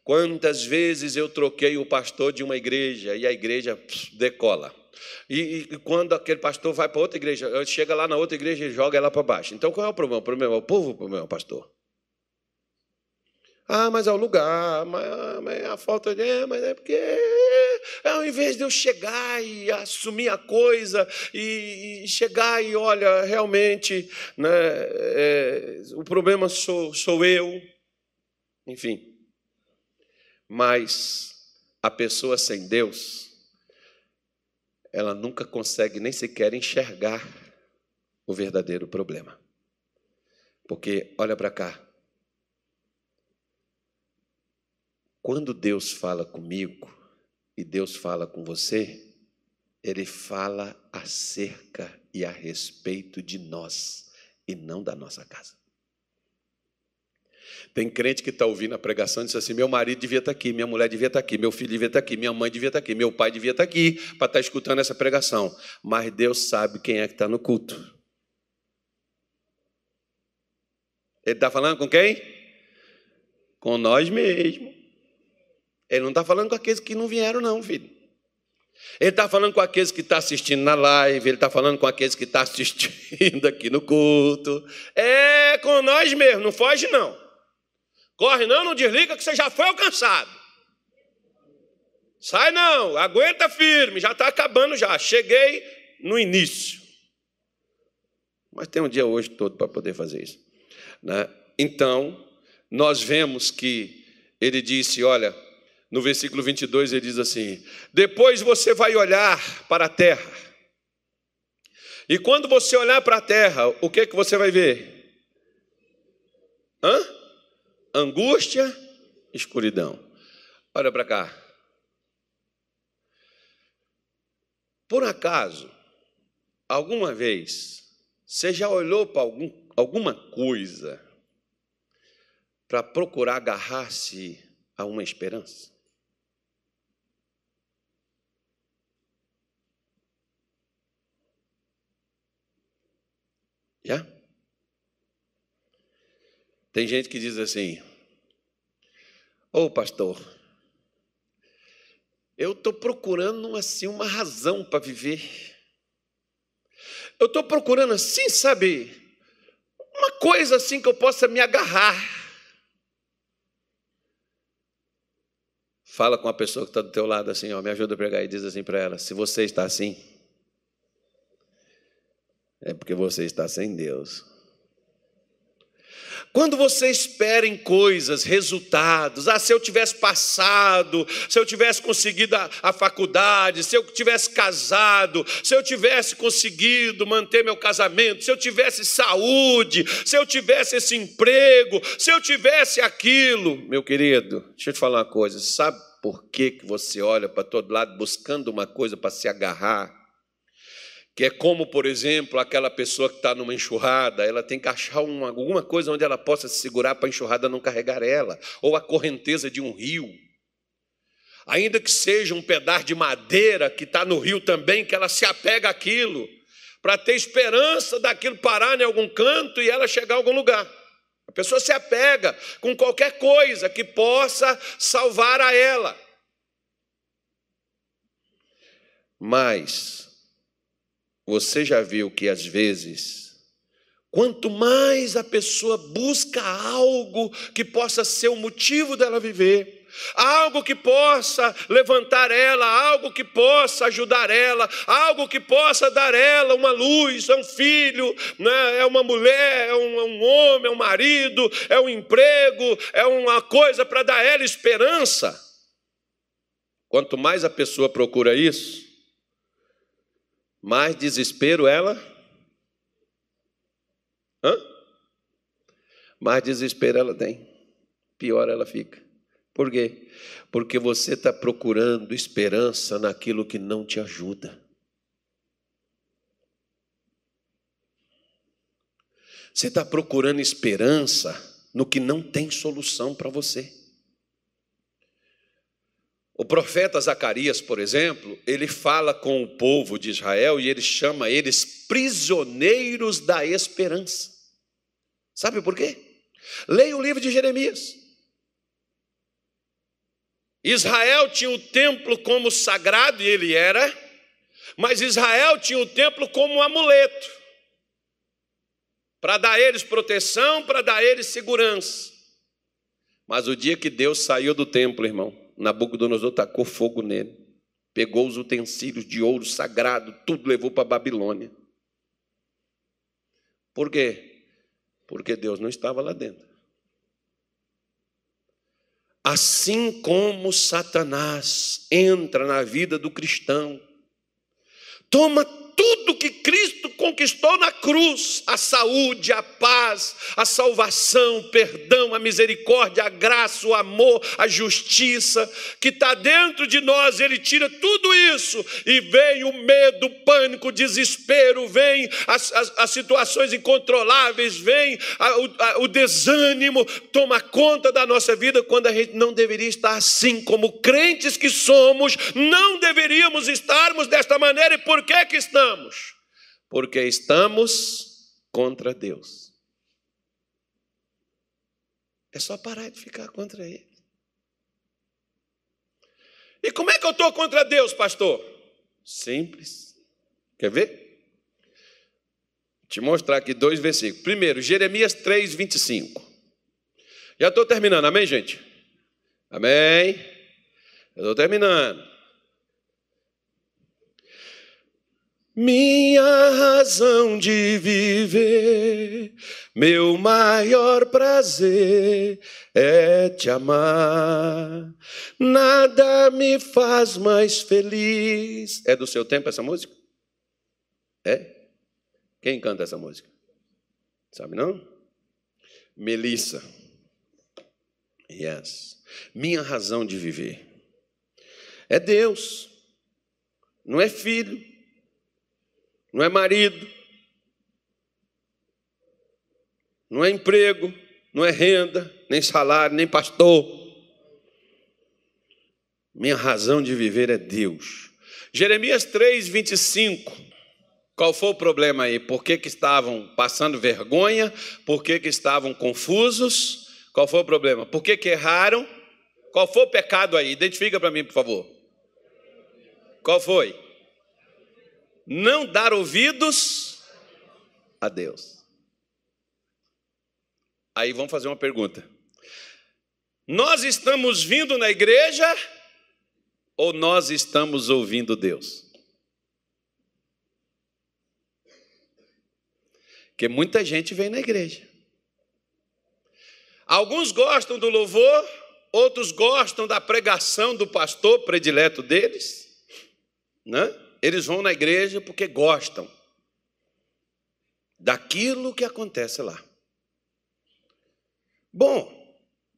Quantas vezes eu troquei o pastor de uma igreja e a igreja decola. E, e, quando aquele pastor vai para outra igreja, chega lá na outra igreja e joga ela para baixo. Então qual é o problema? O problema é o povo, o problema é o pastor. Ah, mas é o lugar, mas, mas é a falta de. É, mas é porque é, ao invés de eu chegar e assumir a coisa e, e chegar e olha, realmente, né, é, o problema sou, sou eu, enfim. Mas a pessoa sem Deus, ela nunca consegue nem sequer enxergar o verdadeiro problema. Porque, olha para cá, Quando Deus fala comigo e Deus fala com você, Ele fala acerca e a respeito de nós e não da nossa casa. Tem crente que está ouvindo a pregação e diz assim: meu marido devia estar tá aqui, minha mulher devia estar tá aqui, meu filho devia estar tá aqui, minha mãe devia estar aqui, meu pai devia estar aqui para estar escutando essa pregação. Mas Deus sabe quem é que está no culto. Ele está falando com quem? Com nós mesmos. Ele não está falando com aqueles que não vieram, não, filho. Ele está falando com aqueles que estão tá assistindo na live, ele está falando com aqueles que estão tá assistindo aqui no culto. É com nós mesmo, não foge não. Corre não, não desliga que você já foi alcançado. Sai não, aguenta firme, já está acabando já. Cheguei no início. Mas tem um dia hoje todo para poder fazer isso. Né? Então, nós vemos que ele disse: olha, no versículo 22 ele diz assim: Depois você vai olhar para a terra. E quando você olhar para a terra, o que que você vai ver? Hã? Angústia, escuridão. Olha para cá. Por acaso, alguma vez, você já olhou para algum, alguma coisa para procurar agarrar-se a uma esperança? Já? Tem gente que diz assim: Ô oh, pastor, eu estou procurando assim uma razão para viver. Eu estou procurando assim, sabe, uma coisa assim que eu possa me agarrar. Fala com a pessoa que está do teu lado assim, ó, me ajuda a pregar e diz assim para ela: se você está assim, é porque você está sem Deus. Quando você espera em coisas, resultados, ah, se eu tivesse passado, se eu tivesse conseguido a, a, faculdade, se eu tivesse casado, se eu tivesse conseguido manter meu casamento, se eu tivesse saúde, se eu tivesse esse emprego, se eu tivesse aquilo, meu querido, deixa eu te falar uma coisa, sabe por que, que você olha para todo lado buscando uma coisa para se agarrar? Que é como, por exemplo, aquela pessoa que está numa enxurrada, ela tem que achar uma, alguma coisa onde ela possa se segurar para a enxurrada não carregar ela, ou a correnteza de um rio. Ainda que seja um pedaço de madeira que está no rio também, que ela se apega àquilo, para ter esperança daquilo parar em algum canto e ela chegar a algum lugar. A pessoa se apega com qualquer coisa que possa salvar a ela. Mas você já viu que às vezes, quanto mais a pessoa busca algo que possa ser o motivo dela viver, algo que possa levantar ela, algo que possa ajudar ela, algo que possa dar ela uma luz, é um filho, né? é uma mulher, é um, é um homem, é um marido, é um emprego, é uma coisa para dar ela esperança. Quanto mais a pessoa procura isso, mais desespero ela. Hã? Mais desespero ela tem. Pior ela fica. Por quê? Porque você está procurando esperança naquilo que não te ajuda. Você está procurando esperança no que não tem solução para você. O profeta Zacarias, por exemplo, ele fala com o povo de Israel e ele chama eles prisioneiros da esperança. Sabe por quê? Leia o livro de Jeremias. Israel tinha o templo como sagrado, e ele era, mas Israel tinha o templo como um amuleto para dar a eles proteção, para dar a eles segurança. Mas o dia que Deus saiu do templo, irmão, Nabucodonosor tacou fogo nele, pegou os utensílios de ouro sagrado, tudo levou para a Babilônia. Por quê? Porque Deus não estava lá dentro. Assim como Satanás entra na vida do cristão, toma tudo que Cristo conquistou na cruz: a saúde, a paz, a salvação, o perdão, a misericórdia, a graça, o amor, a justiça, que está dentro de nós, Ele tira tudo isso e vem o medo, o pânico, o desespero, vem as, as, as situações incontroláveis, vem a, o, a, o desânimo, toma conta da nossa vida quando a gente não deveria estar assim, como crentes que somos, não deveríamos estarmos desta maneira, e por que que estamos? Estamos? Porque estamos contra Deus. É só parar de ficar contra Ele. E como é que eu estou contra Deus, pastor? Simples. Quer ver? Vou te mostrar aqui dois versículos. Primeiro, Jeremias 3, 25. Já estou terminando, amém, gente? Amém? Eu estou terminando. Minha razão de viver, meu maior prazer é te amar. Nada me faz mais feliz. É do seu tempo essa música? É? Quem canta essa música? Sabe não? Melissa. Yes. Minha razão de viver é Deus, não é filho não é marido, não é emprego, não é renda, nem salário, nem pastor. Minha razão de viver é Deus. Jeremias 3, 25. Qual foi o problema aí? Por que, que estavam passando vergonha? Por que, que estavam confusos? Qual foi o problema? Por que, que erraram? Qual foi o pecado aí? Identifica para mim, por favor. Qual foi? Não dar ouvidos a Deus. Aí vamos fazer uma pergunta. Nós estamos vindo na igreja ou nós estamos ouvindo Deus? Porque muita gente vem na igreja. Alguns gostam do louvor, outros gostam da pregação do pastor predileto deles, né? Eles vão na igreja porque gostam daquilo que acontece lá. Bom,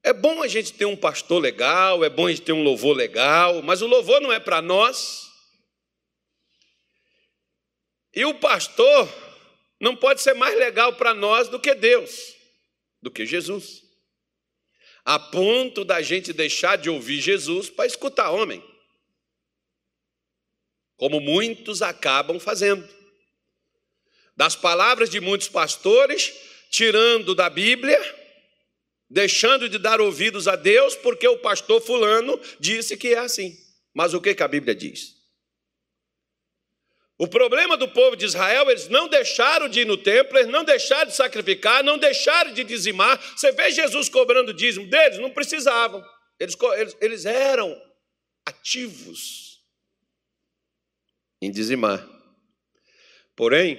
é bom a gente ter um pastor legal, é bom a gente ter um louvor legal, mas o louvor não é para nós. E o pastor não pode ser mais legal para nós do que Deus, do que Jesus. A ponto da gente deixar de ouvir Jesus para escutar homem. Como muitos acabam fazendo. Das palavras de muitos pastores, tirando da Bíblia, deixando de dar ouvidos a Deus, porque o pastor Fulano disse que é assim. Mas o que, que a Bíblia diz? O problema do povo de Israel, eles não deixaram de ir no templo, eles não deixaram de sacrificar, não deixaram de dizimar. Você vê Jesus cobrando dízimo deles? Não precisavam. Eles, eles, eles eram ativos em dizimar. Porém,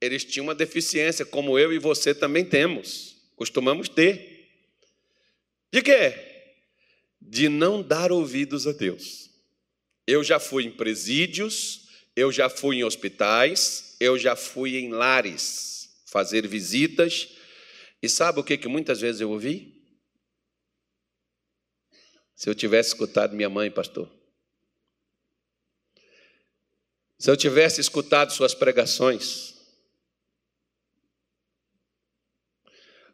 eles tinham uma deficiência, como eu e você também temos, costumamos ter. De quê? De não dar ouvidos a Deus. Eu já fui em presídios, eu já fui em hospitais, eu já fui em lares fazer visitas. E sabe o que, que muitas vezes eu ouvi? Se eu tivesse escutado minha mãe, pastor. Se eu tivesse escutado suas pregações.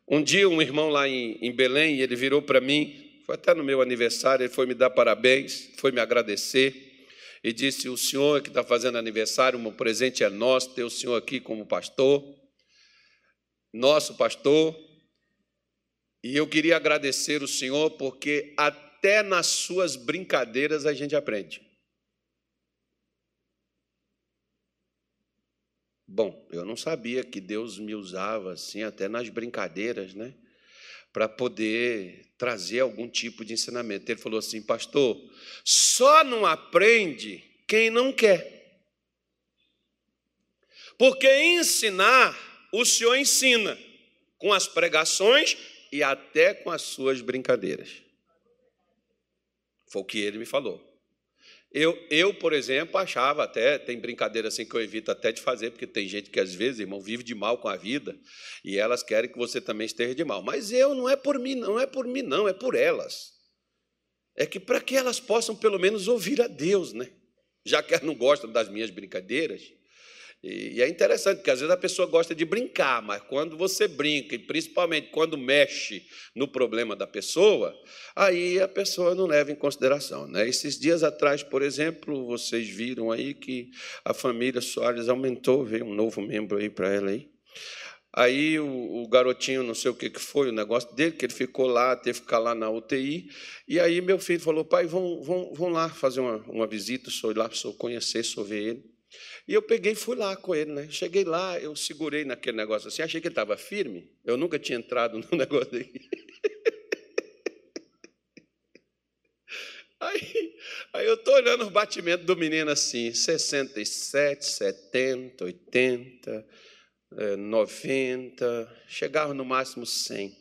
Um dia, um irmão lá em, em Belém, ele virou para mim, foi até no meu aniversário, ele foi me dar parabéns, foi me agradecer e disse: O senhor que está fazendo aniversário, um presente é nosso, ter o senhor aqui como pastor, nosso pastor. E eu queria agradecer o senhor, porque até nas suas brincadeiras a gente aprende. Bom, eu não sabia que Deus me usava assim, até nas brincadeiras, né? para poder trazer algum tipo de ensinamento. Ele falou assim, pastor, só não aprende quem não quer. Porque ensinar, o senhor ensina com as pregações e até com as suas brincadeiras. Foi o que ele me falou. Eu, eu, por exemplo, achava até, tem brincadeira assim que eu evito até de fazer, porque tem gente que às vezes, irmão, vive de mal com a vida e elas querem que você também esteja de mal. Mas eu não é por mim, não é por mim, não, é por elas. É que para que elas possam pelo menos ouvir a Deus, né? Já que elas não gostam das minhas brincadeiras, e é interessante, porque às vezes a pessoa gosta de brincar, mas quando você brinca, e principalmente quando mexe no problema da pessoa, aí a pessoa não leva em consideração. Né? Esses dias atrás, por exemplo, vocês viram aí que a família Soares aumentou, veio um novo membro aí para ela aí. Aí o, o, garotinho, não sei o que, que foi o negócio dele, que ele ficou lá, teve que ficar lá na UTI. E aí meu filho falou, pai, vão, vão, vão lá fazer uma, uma visita, sou lá, sou conhecer, sou ver ele. E eu peguei e fui lá com ele, né? Cheguei lá, eu segurei naquele negócio assim, achei que ele estava firme. Eu nunca tinha entrado <laughs> no negócio dele. Aí, aí eu estou olhando os batimentos do menino assim, 67, 70, 80, 90, chegava no máximo 100.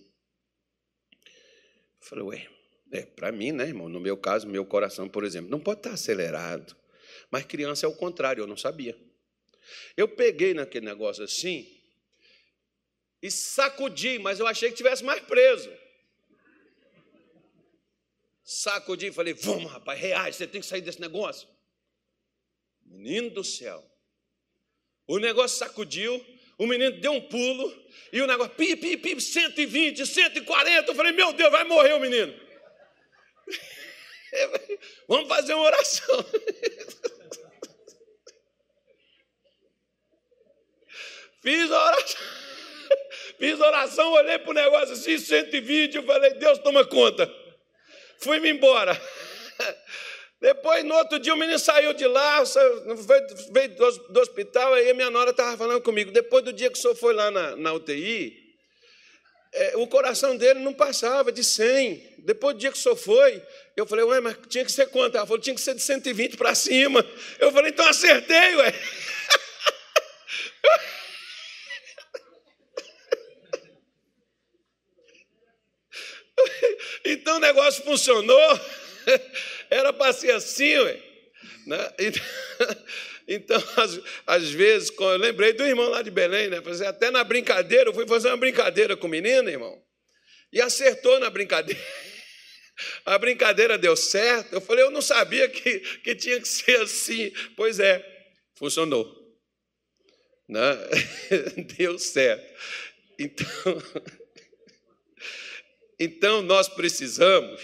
falei, ué, é, para mim, né, irmão? No meu caso, meu coração, por exemplo, não pode estar acelerado. Mas criança é o contrário, eu não sabia. Eu peguei naquele negócio assim e sacudi, mas eu achei que tivesse mais preso. Sacudi e falei: Vamos, rapaz, reais, você tem que sair desse negócio. Menino do céu. O negócio sacudiu, o menino deu um pulo e o negócio, pi, pi, pi, 120, 140. Eu falei: Meu Deus, vai morrer o menino. <laughs> Vamos fazer uma oração. <laughs> Fiz oração. <laughs> Fiz oração, olhei para o negócio assim, 120, eu falei, Deus toma conta. Fui-me embora. <laughs> Depois, no outro dia, o menino saiu de lá, veio do hospital, aí a minha nora estava falando comigo. Depois do dia que o senhor foi lá na, na UTI, é, o coração dele não passava de 100, Depois do dia que o senhor foi, eu falei, ué, mas tinha que ser quanto? Ela falou, tinha que ser de 120 para cima. Eu falei, então acertei, ué. <laughs> Então o negócio funcionou, <laughs> era para ser assim, ué. Né? Então, <laughs> às, às, vezes, eu lembrei do irmão lá de Belém, né? Até na brincadeira, eu fui fazer uma brincadeira com o menino, irmão, e acertou na brincadeira. <laughs> A brincadeira deu certo. Eu falei, eu não sabia que, que tinha que ser assim. Pois é, funcionou. Né? Deu certo. Então, então nós precisamos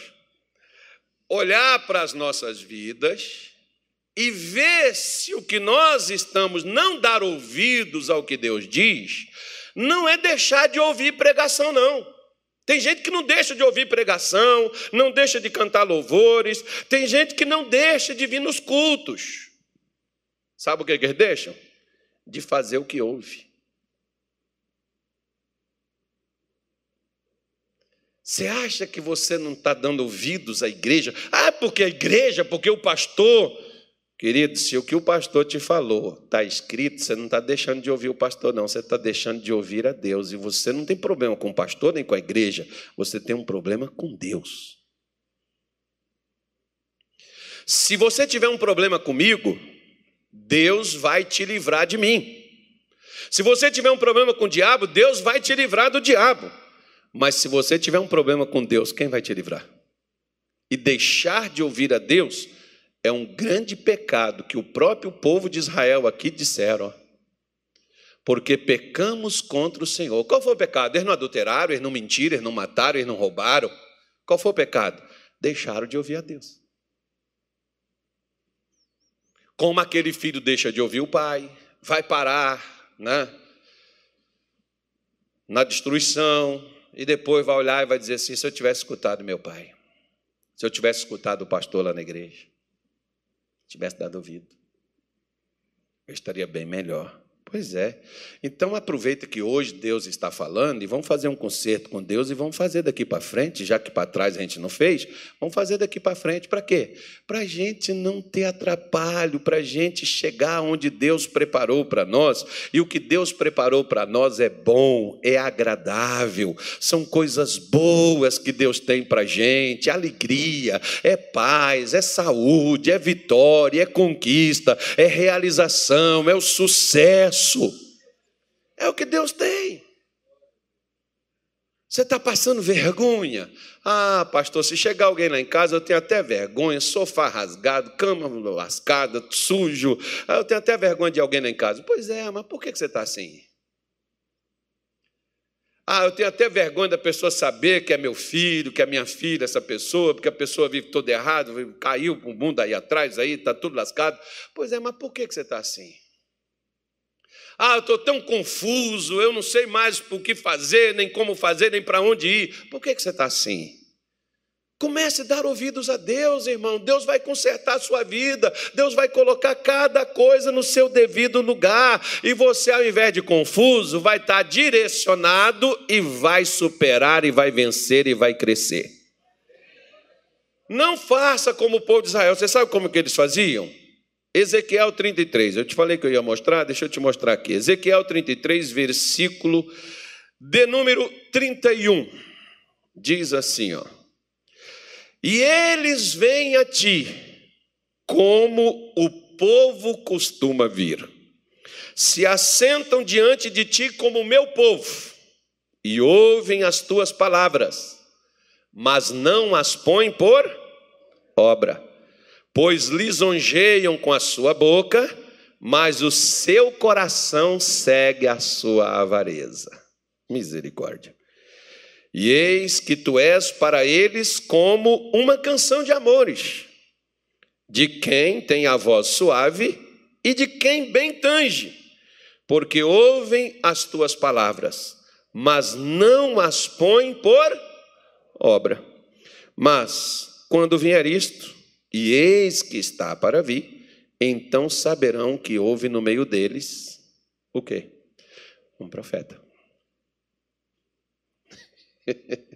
olhar para as nossas vidas e ver se o que nós estamos não dar ouvidos ao que Deus diz, não é deixar de ouvir pregação, não. Tem gente que não deixa de ouvir pregação, não deixa de cantar louvores, tem gente que não deixa de vir nos cultos. Sabe o que eles deixam? De fazer o que ouve. Você acha que você não está dando ouvidos à igreja? Ah, porque a igreja, porque o pastor. Querido, se o que o pastor te falou está escrito, você não está deixando de ouvir o pastor, não. Você está deixando de ouvir a Deus. E você não tem problema com o pastor nem com a igreja. Você tem um problema com Deus. Se você tiver um problema comigo, Deus vai te livrar de mim. Se você tiver um problema com o diabo, Deus vai te livrar do diabo. Mas se você tiver um problema com Deus, quem vai te livrar? E deixar de ouvir a Deus é um grande pecado que o próprio povo de Israel aqui disseram. Porque pecamos contra o Senhor. Qual foi o pecado? Eles não adulteraram, eles não mentiram, eles não mataram, eles não roubaram. Qual foi o pecado? Deixaram de ouvir a Deus. Como aquele filho deixa de ouvir o pai, vai parar né? na destruição, e depois vai olhar e vai dizer assim: se eu tivesse escutado meu pai, se eu tivesse escutado o pastor lá na igreja, tivesse dado ouvido, eu estaria bem melhor. Pois é. Então aproveita que hoje Deus está falando e vamos fazer um concerto com Deus e vamos fazer daqui para frente, já que para trás a gente não fez, vamos fazer daqui para frente para quê? Para a gente não ter atrapalho, para a gente chegar onde Deus preparou para nós. E o que Deus preparou para nós é bom, é agradável, são coisas boas que Deus tem para a gente, alegria, é paz, é saúde, é vitória, é conquista, é realização, é o sucesso É o que Deus tem. Você está passando vergonha? Ah, pastor, se chegar alguém lá em casa, eu tenho até vergonha, sofá rasgado, cama lascada, sujo. Ah, eu tenho até vergonha de alguém lá em casa. Pois é, mas por que você está assim? Ah, eu tenho até vergonha da pessoa saber que é meu filho, que é minha filha, essa pessoa, porque a pessoa vive todo errado, caiu para o mundo aí atrás, aí está tudo lascado. Pois é, mas por que você está assim? Ah, eu estou tão confuso, eu não sei mais o que fazer, nem como fazer, nem para onde ir. Por que, que você está assim? Comece a dar ouvidos a Deus, irmão. Deus vai consertar a sua vida. Deus vai colocar cada coisa no seu devido lugar. E você, ao invés de confuso, vai estar direcionado e vai superar, e vai vencer, e vai crescer. Não faça como o povo de Israel. Você sabe como que eles faziam? Ezequiel 33, eu te falei que eu ia mostrar, deixa eu te mostrar aqui. Ezequiel 33, versículo de número 31. Diz assim, ó: E eles vêm a ti como o povo costuma vir. Se assentam diante de ti como meu povo e ouvem as tuas palavras, mas não as põem por obra pois lisonjeiam com a sua boca, mas o seu coração segue a sua avareza. Misericórdia. E eis que tu és para eles como uma canção de amores, de quem tem a voz suave e de quem bem tange, porque ouvem as tuas palavras, mas não as põem por obra. Mas, quando vier isto, e eis que está para vir, então saberão que houve no meio deles o quê? Um profeta. <laughs>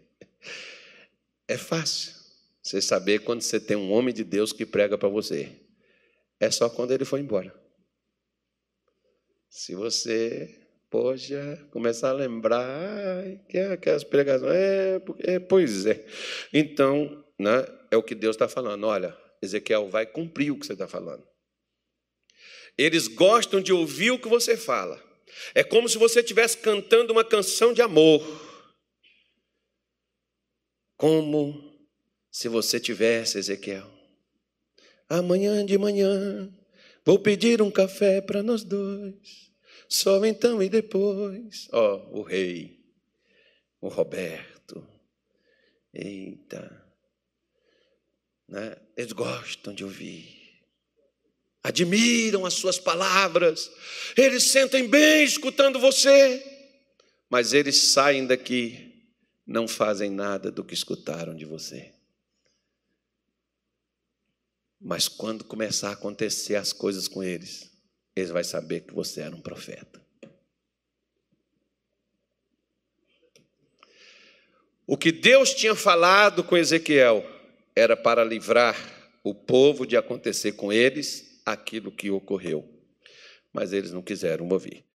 É fácil você saber quando você tem um homem de Deus que prega para você. É só quando ele foi embora. Se você, poxa, começar a lembrar que é aquelas pregações, é, é, pois é. Então, né, é o que Deus está falando. Olha, Ezequiel vai cumprir o que você está falando. Eles gostam de ouvir o que você fala. É como se você estivesse cantando uma canção de amor. Como se você tivesse, Ezequiel. Amanhã de manhã vou pedir um café para nós dois. Só então e depois. Ó, oh, o rei, o Roberto. Eita. Né? Eles gostam de ouvir admiram as suas palavras, eles sentem bem escutando você, mas eles saem daqui, não fazem nada do que escutaram de você. Mas quando começar a acontecer as coisas com eles, eles vão saber que você era um profeta. O que Deus tinha falado com Ezequiel era para livrar o povo de acontecer com eles aquilo que ocorreu. Mas eles não quiseram ouvir.